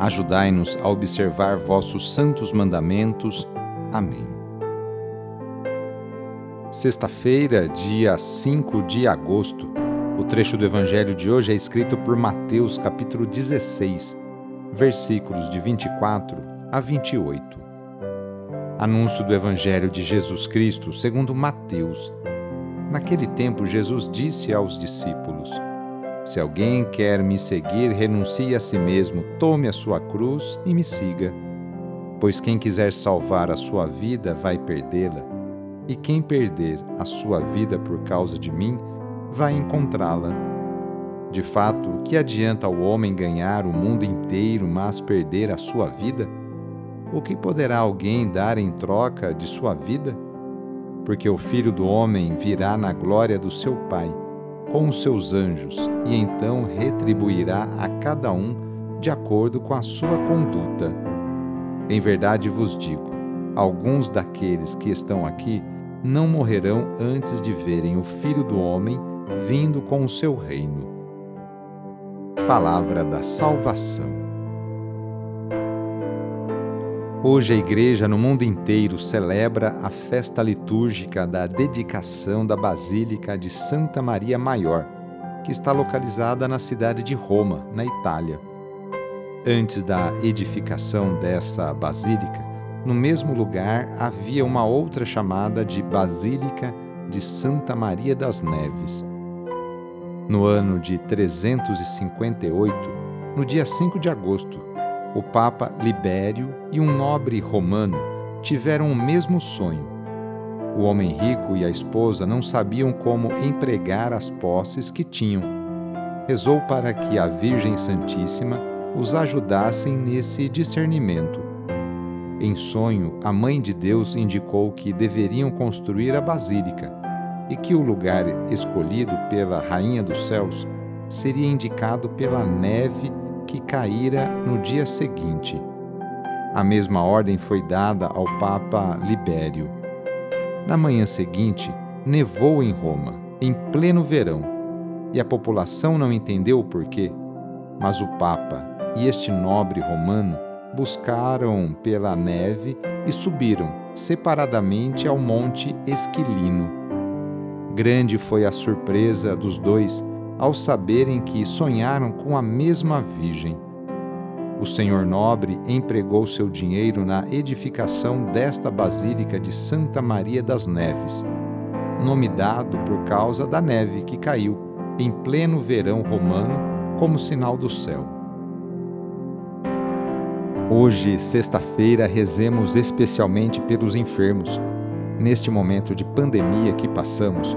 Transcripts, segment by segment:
Ajudai-nos a observar vossos santos mandamentos. Amém. Sexta-feira, dia 5 de agosto. O trecho do evangelho de hoje é escrito por Mateus, capítulo 16, versículos de 24 a 28. Anúncio do evangelho de Jesus Cristo, segundo Mateus. Naquele tempo, Jesus disse aos discípulos: se alguém quer me seguir, renuncie a si mesmo, tome a sua cruz e me siga. Pois quem quiser salvar a sua vida vai perdê-la, e quem perder a sua vida por causa de mim vai encontrá-la. De fato, o que adianta ao homem ganhar o mundo inteiro, mas perder a sua vida? O que poderá alguém dar em troca de sua vida? Porque o filho do homem virá na glória do seu Pai com os seus anjos e então retribuirá a cada um de acordo com a sua conduta. Em verdade vos digo: alguns daqueles que estão aqui não morrerão antes de verem o Filho do Homem vindo com o seu reino. Palavra da Salvação. Hoje a Igreja no mundo inteiro celebra a festa litúrgica da dedicação da Basílica de Santa Maria Maior, que está localizada na cidade de Roma, na Itália. Antes da edificação dessa basílica, no mesmo lugar havia uma outra chamada de Basílica de Santa Maria das Neves. No ano de 358, no dia 5 de agosto, o Papa Libério e um nobre romano tiveram o mesmo sonho. O homem rico e a esposa não sabiam como empregar as posses que tinham. Rezou para que a Virgem Santíssima os ajudassem nesse discernimento. Em sonho, a Mãe de Deus indicou que deveriam construir a basílica e que o lugar escolhido pela Rainha dos Céus seria indicado pela neve que caíra no dia seguinte. A mesma ordem foi dada ao Papa Libério. Na manhã seguinte, nevou em Roma, em pleno verão, e a população não entendeu o porquê. Mas o Papa e este nobre romano buscaram pela neve e subiram separadamente ao Monte Esquilino. Grande foi a surpresa dos dois ao saberem que sonharam com a mesma Virgem. O senhor nobre empregou seu dinheiro na edificação desta Basílica de Santa Maria das Neves, nome dado por causa da neve que caiu em pleno verão romano como sinal do céu. Hoje, sexta-feira, rezemos especialmente pelos enfermos. Neste momento de pandemia que passamos,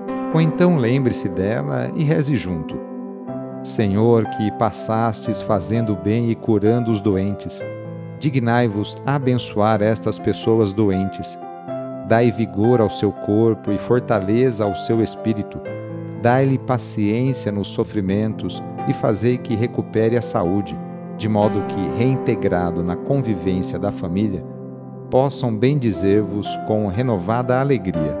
ou então lembre-se dela e reze junto. Senhor, que passastes fazendo bem e curando os doentes, dignai-vos abençoar estas pessoas doentes. Dai vigor ao seu corpo e fortaleza ao seu espírito. Dai-lhe paciência nos sofrimentos e fazei que recupere a saúde, de modo que, reintegrado na convivência da família, possam bendizer-vos com renovada alegria.